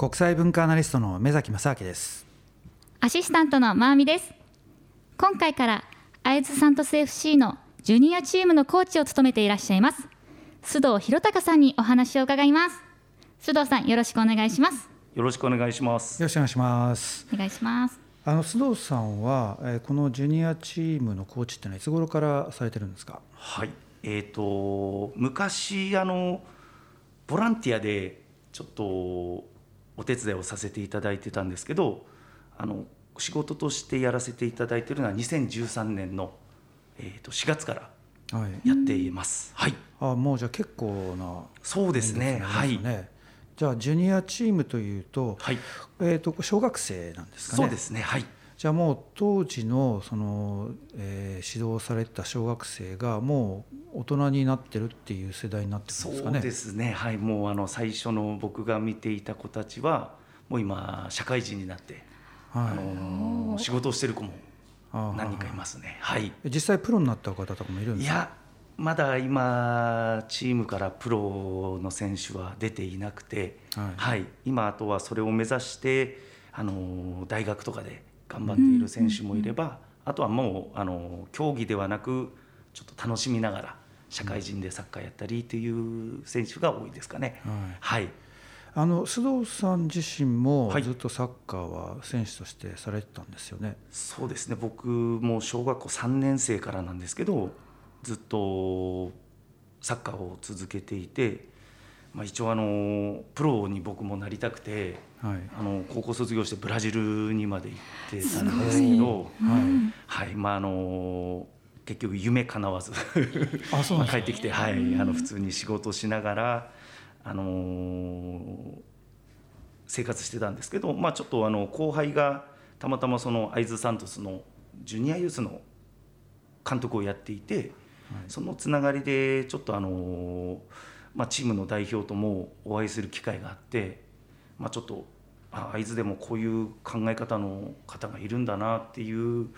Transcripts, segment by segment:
国際文化アナリストの目崎正明です。アシスタントのまーみです。今回から会津サントス FC のジュニアチームのコーチを務めていらっしゃいます。須藤弘隆さんにお話を伺います。須藤さんよろしくお願いします。よろしくお願いします。よろしくお願いします。お願いします。あの須藤さんは、えー、このジュニアチームのコーチってのはいつ頃からされてるんですか？はい。えーと、昔あのボランティアでちょっとお手伝いをさせていただいてたんですけどあの仕事としてやらせていただいているのは2013年の、えー、と4月からやっています。はい、はい、あもうじゃあ結構な、そうですね。はい。じゃあジュニアチームというと、はい、えっ、と小学生なんですかね。そうですね。はい。じゃあもう当時のその、えー、指導された小学生がもう大人になってるっていう世代になってるんですかね。そうですね。はい。もうあの最初の僕が見ていた子たちはもう今社会人になって、はい、あの仕事をしてる子も何人かいますね。はい。実際プロになった方とかもいるんですか？いや。まだ今チームからプロの選手は出ていなくて、はい、はい、今あとはそれを目指してあの大学とかで頑張っている選手もいれば、あとはもうあの競技ではなくちょっと楽しみながら社会人でサッカーやったりという選手が多いですかね。はい、はい。あの須藤さん自身もずっとサッカーは選手としてされてたんですよね、はい、そうですね。僕も小学校3年生からなんですけどずっとサッカーを続けていてまあ、一応あのプロに僕もなりたくて、はい、あの高校卒業してブラジルにまで行ってたんですけど、はい。はい。まあ、あの結局夢かなわず帰ってきて、はい、あの普通に仕事しながら、あの生活してたんですけど、まあ、ちょっとあの後輩がたまたまその会津サントスのジュニアユースの監督をやっていて、はい、そのつながりでちょっとあのまあ、チームの代表ともお会いする機会があって、まあ、ちょっと会津でもこういう考え方の方がいるんだなっていう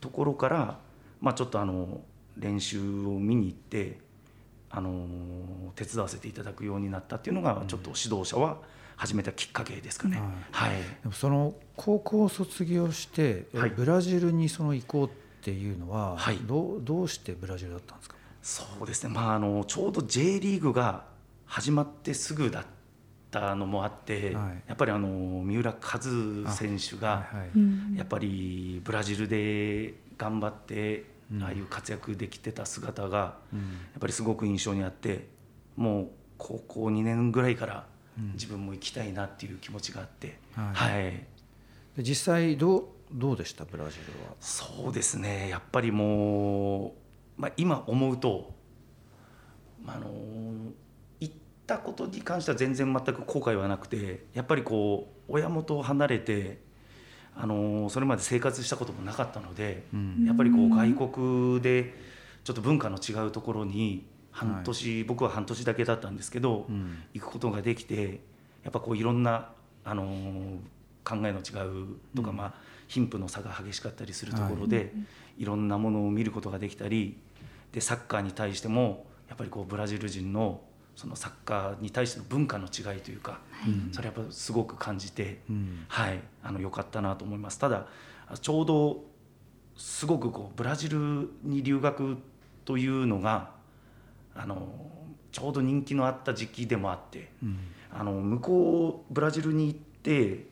ところから、まあ、ちょっとあの練習を見に行ってあの手伝わせていただくようになったっていうのがちょっと指導者は始めたきっかけですかね。うん、はい、でもその高校を卒業して、はい、ブラジルにその行こうっていうのは、はい、どうどうしてブラジルだったんですか？そうですね、まあ、あのちょうど J リーグが始まってすぐだったのもあって、はい、やっぱりあの三浦和選手がやっぱりブラジルで頑張ってああいう活躍できてた姿がやっぱりすごく印象にあってもう高校2年ぐらいから自分も行きたいなっていう気持ちがあって、はい、はい、実際どうどうでしたブラジルは？そうですねやっぱりもうまあ、今思うと、まあ、あの言ったことに関しては全然全く後悔はなくてやっぱりこう親元を離れてあのそれまで生活したこともなかったので、うん、やっぱりこう外国でちょっと文化の違うところに半年、はい、僕は半年だけだったんですけど、うん、行くことができてやっぱこういろんなあの考えの違うとか、うん、まあ貧富の差が激しかったりするところで、はい、いろんなものを見ることができたりでサッカーに対してもやっぱりこうブラジル人のそのサッカーに対しての文化の違いというか、はい、それやっぱすごく感じて、うん、はい。あの良かったなと思います。ただちょうどすごくこうブラジルに留学というのがあのちょうど人気のあった時期でもあって、うん、あの向こうブラジルに行って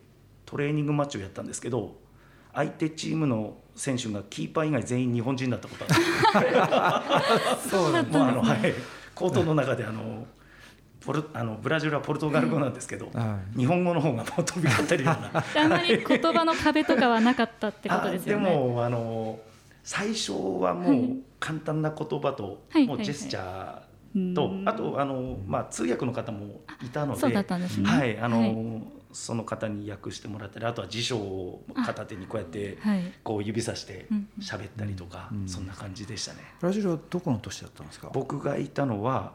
トレーニングマッチをやったんですけど相手チームの選手がキーパー以外全員日本人だったことある。そうなんです、ね、あのはいコートの中であのポルあのブラジルはポルトガル語なんですけど、はい、日本語の方がもう飛び交ってるような。あまり言葉の壁とかはなかったってことですよね。でもあの最初はもう簡単な言葉と、はい、もうジェスチャーと、あとあの、まあ、通訳の方もいたので、はい。あの、その方に訳してもらったりあとは辞書を片手にこうやってこう指さして喋ったりとか、そんな感じでしたね。ブラジルはどこの都市だったんですか？僕がいたのは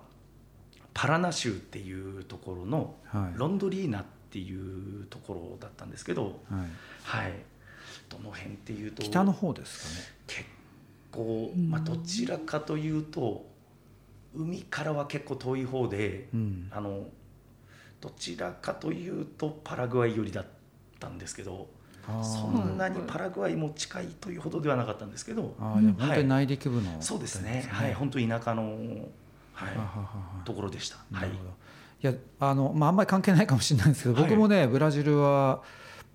パラナ州っていうところのロンドリーナっていうところだったんですけど、はい、はい、どの辺っていうと北の方ですかね？結構、まあ、どちらかというと海からは結構遠い方で、うん、あのどちらかというとパラグアイ寄りだったんですけどそんなにパラグアイも近いというほどではなかったんですけどあーでも本当に内陸部の、そうですね。はい。本当に田舎の、はいはははは。ところでした。はないるほど。い。やあの、まあ、あんまり関係ないかもしれないんですけど僕もね、ブラジルは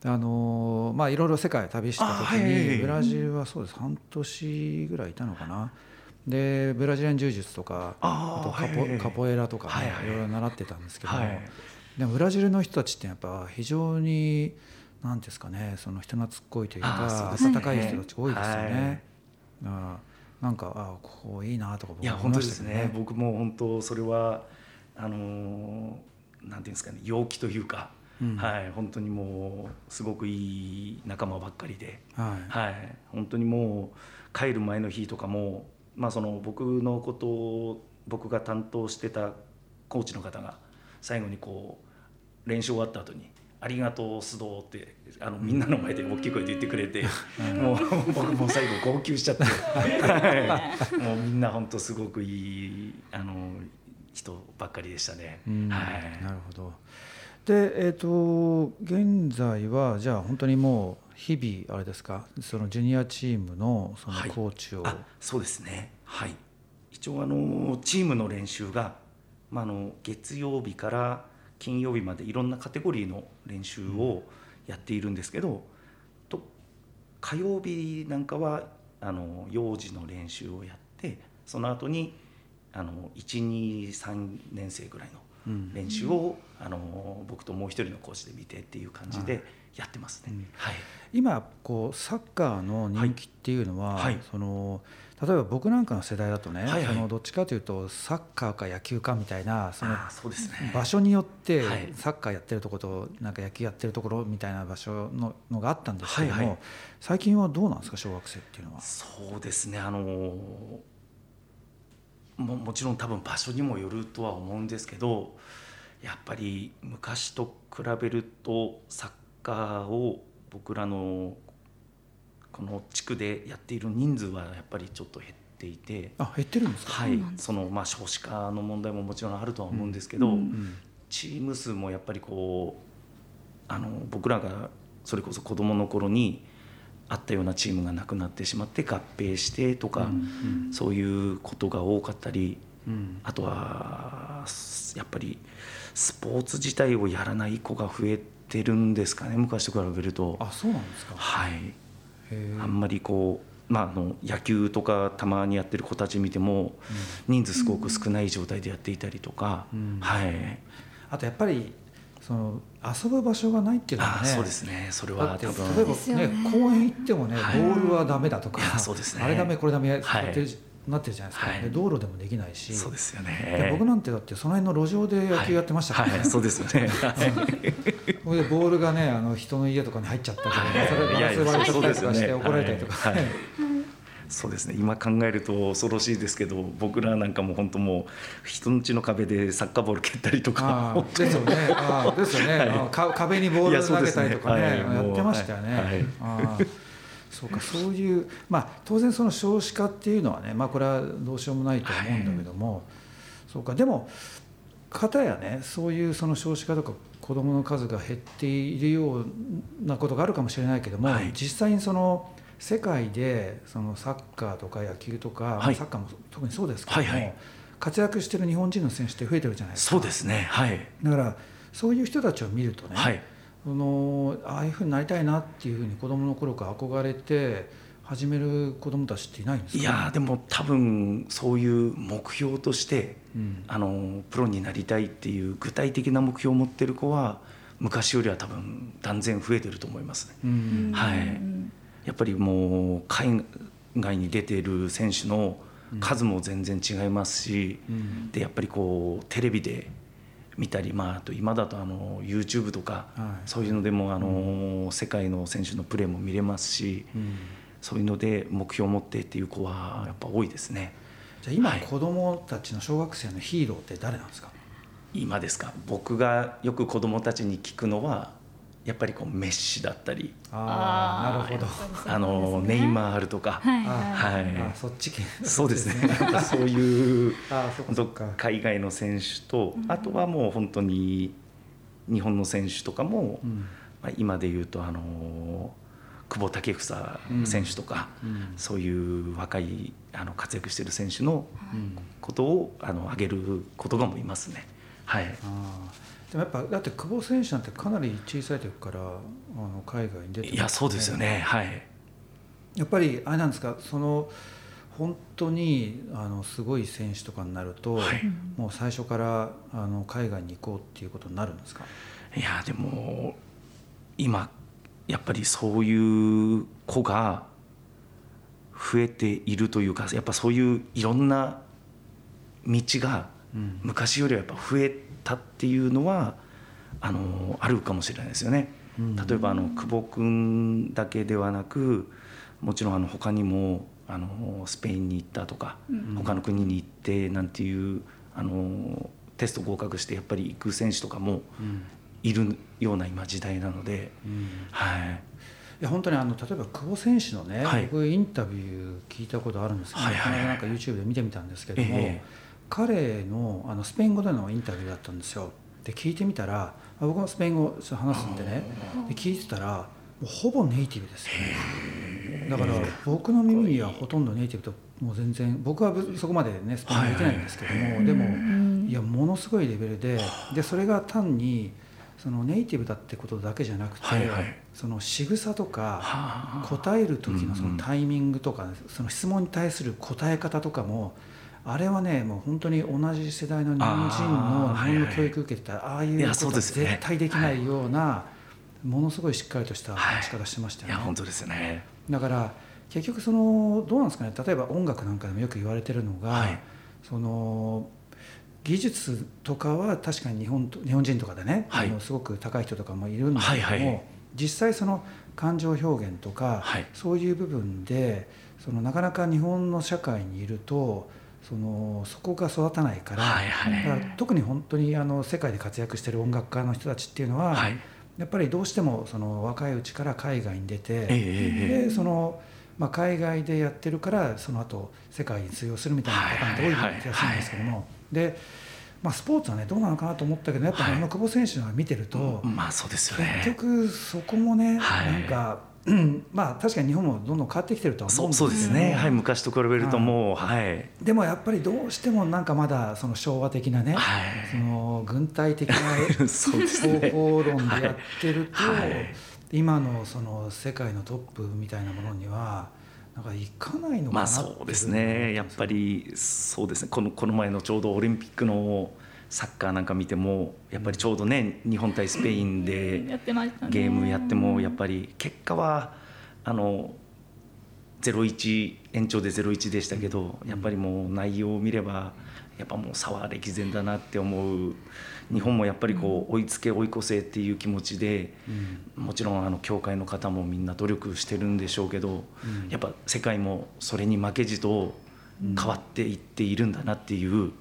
あのまあいろいろ世界旅した時に、ブラジルはそうです。半年ぐらいいたのかな。でブラジリアン柔術とかあーとカポ,、カポエラとかね、はいろいろ習ってたんですけども、はいでもブラジルの人たちってやっぱ非常に何ですかねその人懐っこいというか温かい人たち多いですよはい。ね。だからなんかあここいいなとか僕いや思本当ですいましたけどね。僕も本当それはあのーなんていうんですかね陽気というか、うん。はい本当にもうすごくいい仲間ばっかりで、はい。はい本当にもう帰る前の日とかもまあその僕のことを僕が担当してたコーチの方が最後にこう練習終わった後に「ありがとう須藤」ってあのみんなの前で大きい声で言ってくれて、もう 僕も最後号泣しちゃって、はい。もうみんな本当すごくいいあの人ばっかりでしたね。うん。はい。なるほど。で、えっ、と現在はじゃあ本当にもう日々あれですか、そのジュニアチームのそのはい。コーチを、あそうですね。はい。一応あのチームの練習が、まあ、あの月曜日から金曜日までいろんなカテゴリーの練習をやっているんですけど、と火曜日なんかはあの幼児の練習をやってその後にあの123年生ぐらいのうん。練習を、あの僕ともう一人のコーチで見てっていう感じでやってますね。うん。はい。今こうサッカーの人気っていうのは、はい。はい。その例えば僕なんかの世代だとね、はいはい。そのどっちかというとサッカーか野球かみたいなその場所によってはい。サッカーやってるところとなんか野球やってるところみたいな場所ののがあったんですけども、はいはい。最近はどうなんですか小学生っていうのは？そうですねあのももちろん多分場所にもよるとは思うんですけどやっぱり昔と比べるとサッカーを僕らのこの地区でやっている人数はやっぱりちょっと減っていて。あ減ってるんですか？はいそのまあ少子化の問題ももちろんあるとは思うんですけど、うんうんチーム数もやっぱりこうあの僕らがそれこそ子どもの頃にあったようなチームがなくなってしまって合併してとか、うんそういうことが多かったりうんあとはやっぱりスポーツ自体をやらない子が増えてるんですかね昔と比べると。あそうなんですか。はいあんまりこう、まあ、あの野球とかたまにやってる子たち見ても人数すごく少ない状態でやっていたりとか、うん。はい。あとやっぱりその遊ぶ場所がないっていうのがねあそうですね。それだっては多分。例えばですよね。ね公園行ってもね、はい。ボールはダメだとかそうですね。あれダメこれダメやはい。ってるなってるじゃないですか、はい。で道路でもできないし。そうですよでね僕なんてだってその辺の路上で野球やってましたから。ね、はいはいそうですよね。それでボールがねあの人の家とかに入っちゃったりとか、はい。それガラス割れちゃったりとかして怒られたりとか、そうですね。今考えると恐ろしいですけど僕らなんかも本当もう人ん家の壁でサッカーボール蹴ったりとかですよね。ああですよね、はい。壁にボール投げたりとかねねはい。やってましたよね、はいそうかそういうまあ当然その少子化っていうのはねまあこれはどうしようもないと思うんだけども、そうかでも片やねそういうその少子化とか子どもの数が減っているようなことがあるかもしれないけども、はい。実際にその世界でそのサッカーとか野球とか、まあはい。サッカーも特にそうですけども、はいはい。活躍してる日本人の選手って増えてるじゃないですか。そうですねはい。だからそういう人たちを見るとね、はいそのああいうふうになりたいなっていうふうに子供の頃から憧れて始める子供たちっていないんですか、いやーでも多分そういう目標としてうん。あのプロになりたいっていう具体的な目標を持ってる子は昔よりは多分断然増えてると思いますね。うんはい。やっぱりもう海外に出ている選手の数も全然違いますし、うん。でやっぱりこうテレビで見たり、まあ、あと今だとあの YouTube とか、はい。そういうのでもあの、世界の選手のプレーも見れますし、うん。そういうので目標を持ってっていう子はやっぱ多いですね。じゃあ今、はい子供たちの小学生のヒーローって誰なんですか？今ですか？僕がよく子どもたちに聞くのはやっぱりこうメッシだったりああなるほど。あのネイマールとか、はいあはい。はい。あそっち系。そうですね。なんかそういう海外の選手と、あとはもう本当に日本の選手とかも、うん。まあ、今で言うとあの久保建英選手とか、うん。そういう若いあの活躍してる選手のうん。ことをあの挙げることがもいますね。はい、あーでもやっぱだって久保選手なんてかなり小さい時からあの海外に出てますいやそうですよね。はい。やっぱりあれなんですかその本当にあのすごい選手とかになると、はいもう最初からあの海外に行こうっていうことになるんですか？いやでも今やっぱりそういう子が増えているというかやっぱそういういろんな道がうん昔よりはやっぱ増えたっていうのはあのあるかもしれないですよね。うん。例えばあの久保君だけではなくもちろんあの他にもあのスペインに行ったとか、うん。他の国に行ってなんていうあのテスト合格してやっぱり行く選手とかもうん。いるような今時代なので、うん。はい、いや本当にあの例えば久保選手のね、はい。僕インタビュー聞いたことあるんですけど、はいはいはい。なんか YouTube で見てみたんですけども、ええ彼のあのスペイン語でのインタビューだったんですよ。で聞いてみたらあ僕もスペイン語話すんでね。で聞いてたらもうほぼネイティブですよね。だから僕の耳にはほとんどネイティブともう全然僕はぶそこまでねスペイン語できないんですけども、でもうん。いやものすごいレベルででそれが単にそのネイティブだってことだけじゃなくて、はいはい。その仕草とかはあ答える時のそのタイミングとか、その質問に対する答え方とかもあれはねもう本当に同じ世代の日本人の日本の教育受けてたらああいうことは絶対できないようなものすごいしっかりとしたはい話し方してましたよね。本当ですね。だから結局そのどうなんですかね。例えば音楽なんかでもよく言われてるのが、はい。その技術とかは確かに日本と日本人とかでね、はい。あのすごく高い人とかもいるんだけども、はいはい。実際その感情表現とか、はい。そういう部分でそのなかなか日本の社会にいるとそのそこが育たないから,、はいはいだから特に本当にあの世界で活躍してる音楽家の人たちっていうのは、はい。やっぱりどうしてもその若いうちから海外に出て、ええええでその、まあ、海外でやってるからその後世界に通用するみたいなパターンって多い気がするんですけども、で、まあ、スポーツはねどうなのかなと思ったけどやっぱりはいあの久保選手の見てると、まあそうですよね。結局そこもね、はいなんか、うんまあ確かに日本もどんどん変わってきてるとは思そううんですけどそうですね。はい昔と比べるともうはい。でもやっぱりどうしてもなんかまだその昭和的なね、はい。その軍隊的な 方法論でやってると、今のその世界のトップみたいなものにはなんかいかないのかなまあそうですね。やっぱりそうですね。このこの前のちょうどオリンピックのサッカーなんか見てもやっぱりちょうどね日本対スペインでゲームやってもやっぱり結果はあの0-1延長で0-1でしたけどやっぱりもう内容を見ればやっぱもう差は歴然だなって思う。日本もやっぱりこう追いつけ追い越せっていう気持ちでうん。もちろんあの協会の方もみんな努力してるんでしょうけどうん。やっぱ世界もそれに負けじと変わっていっているんだなっていううん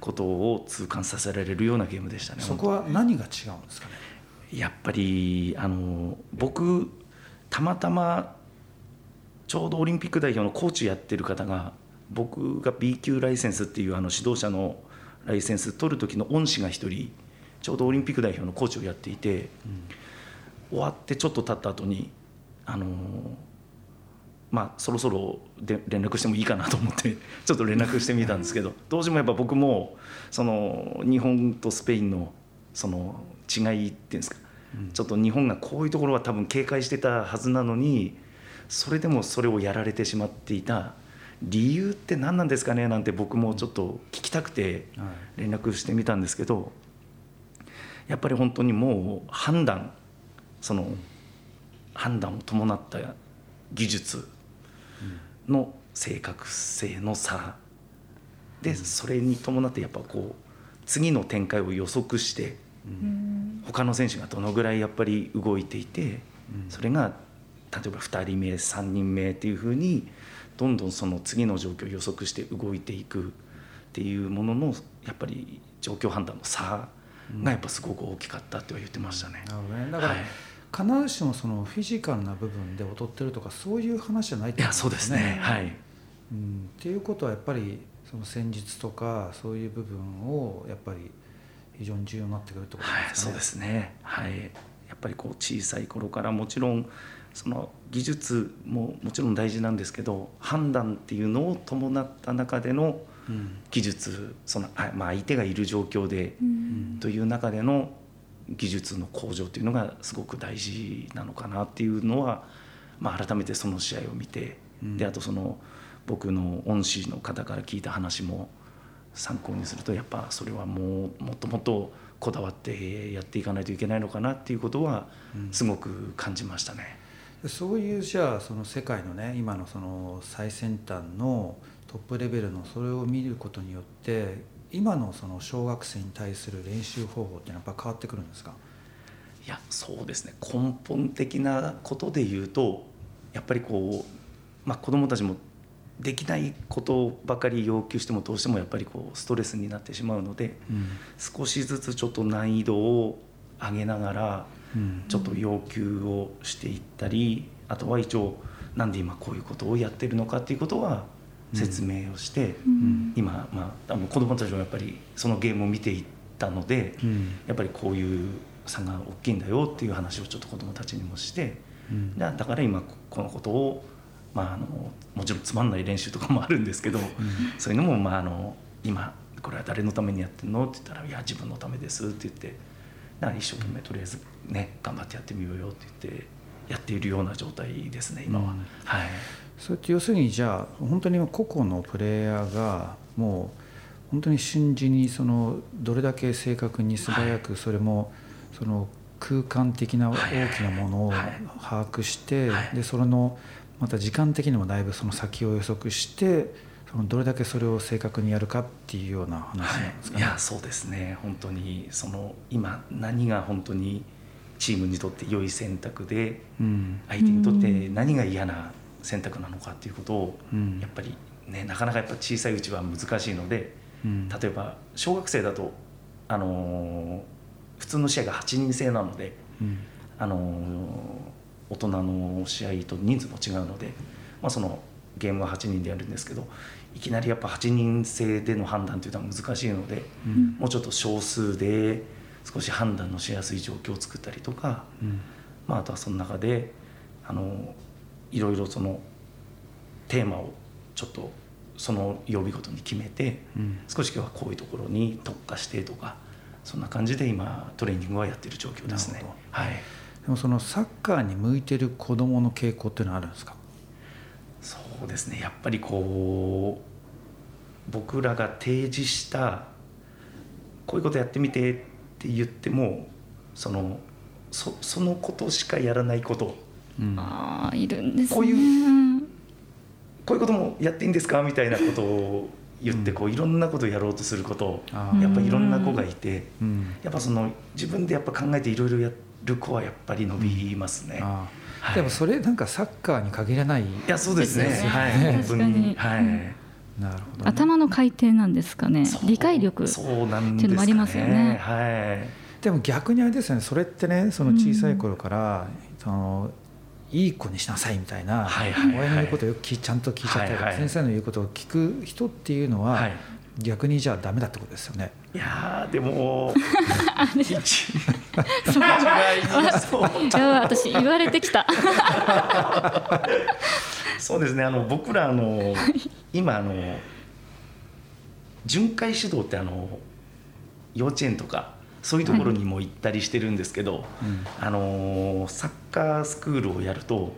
ことを痛感させられるようなゲームでしたね。そこは何が違うんですかね？やっぱりあの僕たまたまちょうどオリンピック代表のコーチやってる方が僕が B 級ライセンスっていうあの指導者のライセンス取る時の恩師が一人ちょうどオリンピック代表のコーチをやっていて終わってちょっと経った後にあのまあそろそろで連絡してもいいかなと思って ちょっと連絡してみたんですけどどうしてもやっぱ僕もその日本とスペインのその違いっていうんですかちょっと日本がこういうところは多分警戒してたはずなのにそれでもそれをやられてしまっていた理由って何なんですかねなんて僕もちょっと聞きたくてはい。連絡してみたんですけどやっぱり本当にもう判断その判断を伴った技術の正確性の差。でそれに伴ってやっぱこう次の展開を予測してうん。他の選手がどのぐらいやっぱり動いていてうん。それが例えば2人目3人目っていうふうにどんどんその次の状況を予測して動いていくっていうもののやっぱり状況判断の差がやっぱすごく大きかったっては言ってましたね。なるほどね。だから、はい必ずしもそのフィジカルな部分で劣ってるとかそういう話じゃないってことそうですね。はい。うん、っていうことはやっぱりその戦術とかそういう部分をやっぱり非常に重要になってくるってことはい、ですかね。そうですね。はい、やっぱりこう小さい頃からもちろんその技術ももちろん大事なんですけど判断っていうのを伴った中でのうん技術そのあまあ相手がいる状況でうんという中での技術の向上というのがすごく大事なのかなっていうのは、まあ、改めてその試合を見て、うんであとその僕の恩師の方から聞いた話も参考にするとやっぱそれはもうもっともっとこだわってやっていかないといけないのかなっていうことはうんすごく感じましたね。そういうじゃあその世界のね今のその最先端のトップレベルのそれを見ることによって今のその小学生に対する練習方法ってやっぱ変わってくるんですか？いやそうですね。根本的なことで言うとやっぱりこう、まあ、子どもたちもできないことばかり要求してもどうしてもやっぱりこうストレスになってしまうので少しずつちょっと難易度を上げながらうん。ちょっと要求をしていったりあとは一応なんで今こういうことをやってるのかっていうことは説明をして、うん。今、まあ、あの子どもたちもやっぱりそのゲームを見ていったので。うん。やっぱりこういう差が大きいんだよっていう話をちょっと子どもたちにもしてうん。だだから今ここのことを、まあ、あのもちろんつまんない練習とかもあるんですけど、そういうのも、まあ、あの今これは誰のためにやってるのって言ったら「いや自分のためです」って言ってだから一生懸命とりあえずね頑張ってやってみようよって言ってやっているような状態ですね今は。うん。はいそれって要するにじゃあ本当に個々のプレイヤーがもう本当に瞬時にそのどれだけ正確に素早くそれもその空間的な大きなものをはい。把握してはい。でそれのまた時間的にもだいぶその先を予測してそのどれだけそれを正確にやるかっていうような話なんですかい、いね。やそうですね。本当にその今何が本当にチームにとって良い選択でうん。相手にとって何が嫌な選択なのかっていうことをうん。やっぱりねなかなかやっぱ小さいうちは難しいのでうん。例えば小学生だとあのー普通の試合が8人制なのでうん。あのー大人の試合と人数も違うので、まあ、そのゲームは8人でやるんですけどいきなりやっぱ8人制での判断というのは難しいのでうん。もうちょっと少数で少し判断のしやすい状況を作ったりとか、うん。まあ、あとはその中であのいろいろそのテーマをちょっとその曜日ごとに決めてうん。少し今日はこういうところに特化してとかそんな感じで今トレーニングはやっている状況ですね。はい。でもそのサッカーに向いてる子どもの傾向っていうのはあるんですか？そうですね。やっぱりこう僕らが提示したこういうことやってみてって言ってもそのそそのことしかやらないことうんああいるんですね。こういううんこういうこともやっていいんですかみたいなことを言ってこういろんなことをやろうとすることやっぱいろんな子がいてうん。やっぱその自分でやっぱ考えていろいろやる子はやっぱり伸びますね。ああはい。でもそれなんかサッカーに限らないいやそうですね。ですよね。はい。本当確かに。にはい。なるほど、ね、頭の回転なんですかね。理解力。そうなんですかね。っていうのもありますよね。はい。でも逆にあれですよね。それってねその小さい頃から、そのいい子にしなさいみたいな、はいはいはい親の言うことをよくちゃんと聞いちゃったはいはい先生の言うことを聞く人っていうのは、はい。逆にじゃあダメだってことですよね。いやーでもいや私言われてきた そうですねあの僕らあの今あの巡回指導ってあの幼稚園とかそういうところにも行ったりしてるんですけど、うん。あのサッカースクールをやると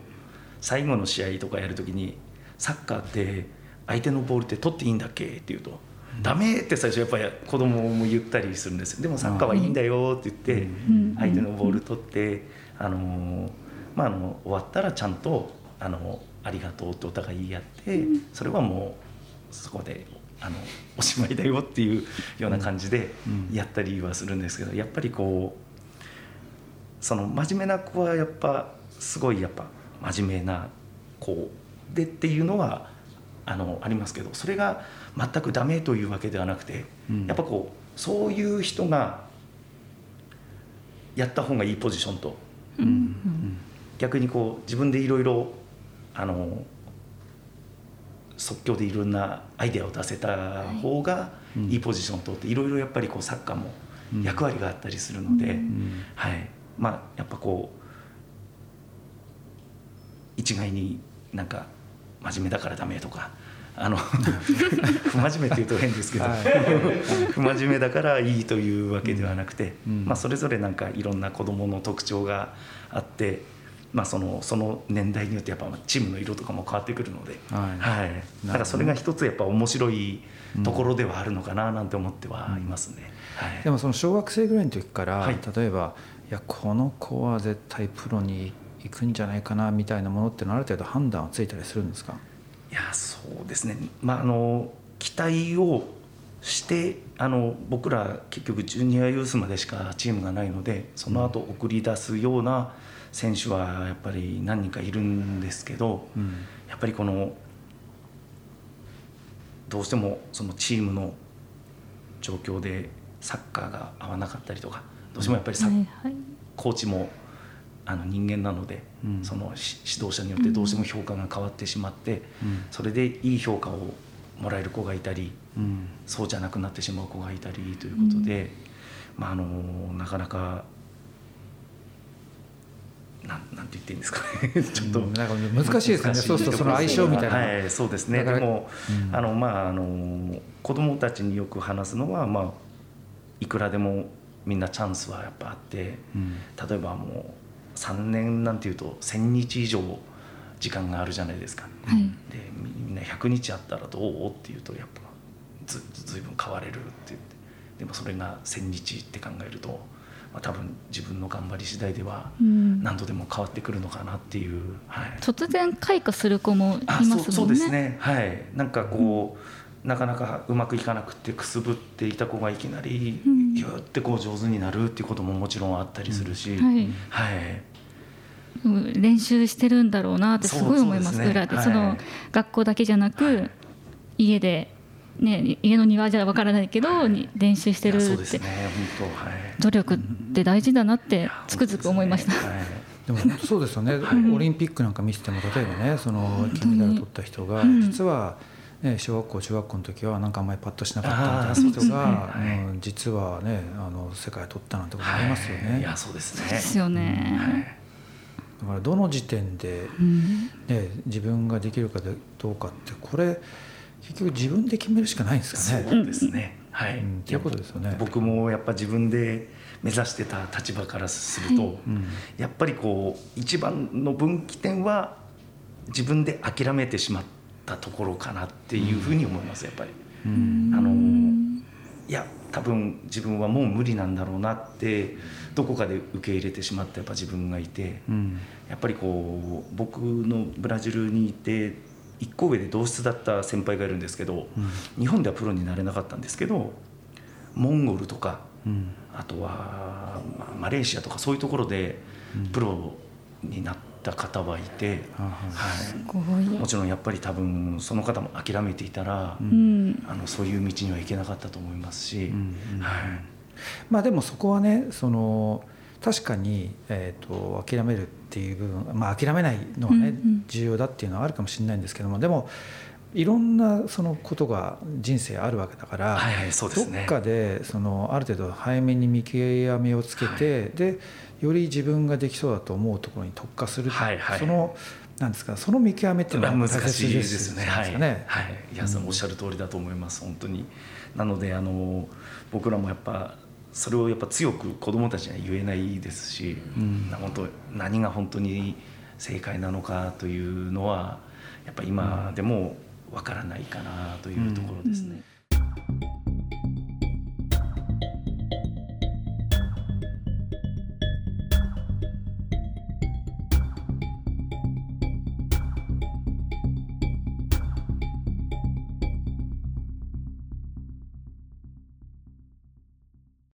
最後の試合とかやるときにサッカーって相手のボールって取っていいんだっけって言うと、ダメって最初やっぱり子供も言ったりするんですよ。でもサッカーはいいんだよって言って、うん。相手のボール取って、あのまあ、あの終わったらちゃんとあのありがとうってお互い言い合って、それはもうそこであのおしまいだよっていうような感じでうん。やったりはするんですけどやっぱりこうその真面目な子はやっぱすごいやっぱ真面目な子でっていうのはあのありますけどそれが全くダメというわけではなくて、うん。やっぱこうそういう人がやった方がいいポジションと。逆にこう自分でいろいろあの即興でいろんなアイデアを出せた方がうん。いいポジションを取っていろいろやっぱりこうサッカーも役割があったりするので、はい。まあ、やっぱこう一概になんか真面目だからダメとか。あの 不真面目って言うと変ですけど、はい、不真面目だからいいというわけではなくて、うん、まあ、それぞれなんかいろんな子どもの特徴があって、まあ、そのその年代によってやっぱチームの色とかも変わってくるので、はい、はい、だからそれが一つやっぱ面白いところではあるのかななんて思ってはいますね。はい、でもその小学生ぐらいの時から、はい、例えばいやこの子は絶対プロに行くんじゃないかなみたいなものってのある程度判断はついたりするんですか？いやそうですね、まあ、あの期待をしてあの僕ら結局ジュニアユースまでしかチームがないのでその後送り出すような選手はやっぱり何人かいるんですけど、うん、やっぱりこのどうしてもそのチームの状況でサッカーが合わなかったりとかどうしてもやっぱりサ、はいはい、コーチもあの人間なので、うん、その指導者によってどうしても評価が変わってしまって、うん、それでいい評価をもらえる子がいたり、うん、そうじゃなくなってしまう子がいたりということで、まあ、あのなかなかなんなんて言っていいんですかね。ちょっと、なんか難しいですね。そうするとその相性みたいな、はい、そうですね。でも、あのまああの子供たちによく話すのはまあいくらでもみんなチャンスはやっぱあって、例えばもう3年なんていうと1,000日以上時間があるじゃないですか、はい、でみんな100日あったらどう？っていうとやっぱずずいぶん変われるって言って。でもそれが1,000日って考えると、まあ、多分自分の頑張り次第では何度でも変わってくるのかなっていう、はい、突然開花する子もいますもんね。そうですね。はい。なんかこう、うんなかなかうまくいかなくてくすぶっていた子がいきなりギュってこう上手になるっていうことももちろんあったりするし、はい、はい、練習してるんだろうなってすごい思います、ね、裏で、はい、その学校だけじゃなく、はい、家で、ね、家の庭じゃわからないけど、はい、練習してるって、ね、努力って大事だなってつくづく思いました。でもそうですよね、オリンピックなんか見てても例えばねその金メダル取った人が実は、ね、小学校中学校の時はなんかあんまりパッとしなかったみたいな人が、ね。うん、実はねあの世界取ったなんてことありますよね。はい、いやそうですね。ですよね、はい、だからどの時点で、ね、自分ができるかどうかってこれ結局自分で決めるしかないんですかね。そうですね、はい、うん、っていうことですよね。僕もやっぱ自分で目指してた立場からすると、はい、やっぱりこう一番の分岐点は自分で諦めてしまってたところかなっていうふうに思いますやっぱり。あのいや多分自分はもう無理なんだろうなってどこかで受け入れてしまったやっぱ自分がいて、うん、やっぱりこう僕のブラジルにいて1個上で同室だった先輩がいるんですけど、うん、日本ではプロになれなかったんですけどモンゴルとか、うん、あとは、まあ、マレーシアとかそういうところでプロになった方はいて、はい、もちろんやっぱり多分その方も諦めていたら、うん、あのそういう道には行けなかったと思いますし、はい、まあでもそこはねその確かに、えーと、諦めるっていう部分、まあ、諦めないのはね、うんうん、重要だっていうのはあるかもしれないんですけどもでもいろんなそのことが人生あるわけだから、はいはいね、どっかでそのある程度早めに見極めをつけて、はい、でより自分ができそうだと思うところに特化する、はいはい、そのなんですかその見極めっていうのは難しいですね。はい、ね。はい、いや、そのおっしゃる通りだと思います本当に。なのであの僕らもやっぱそれをやっぱ強く子どもたちには言えないですし、うん、本当何が本当に正解なのかというのはやっぱ今でもわからないかなというところですね。うん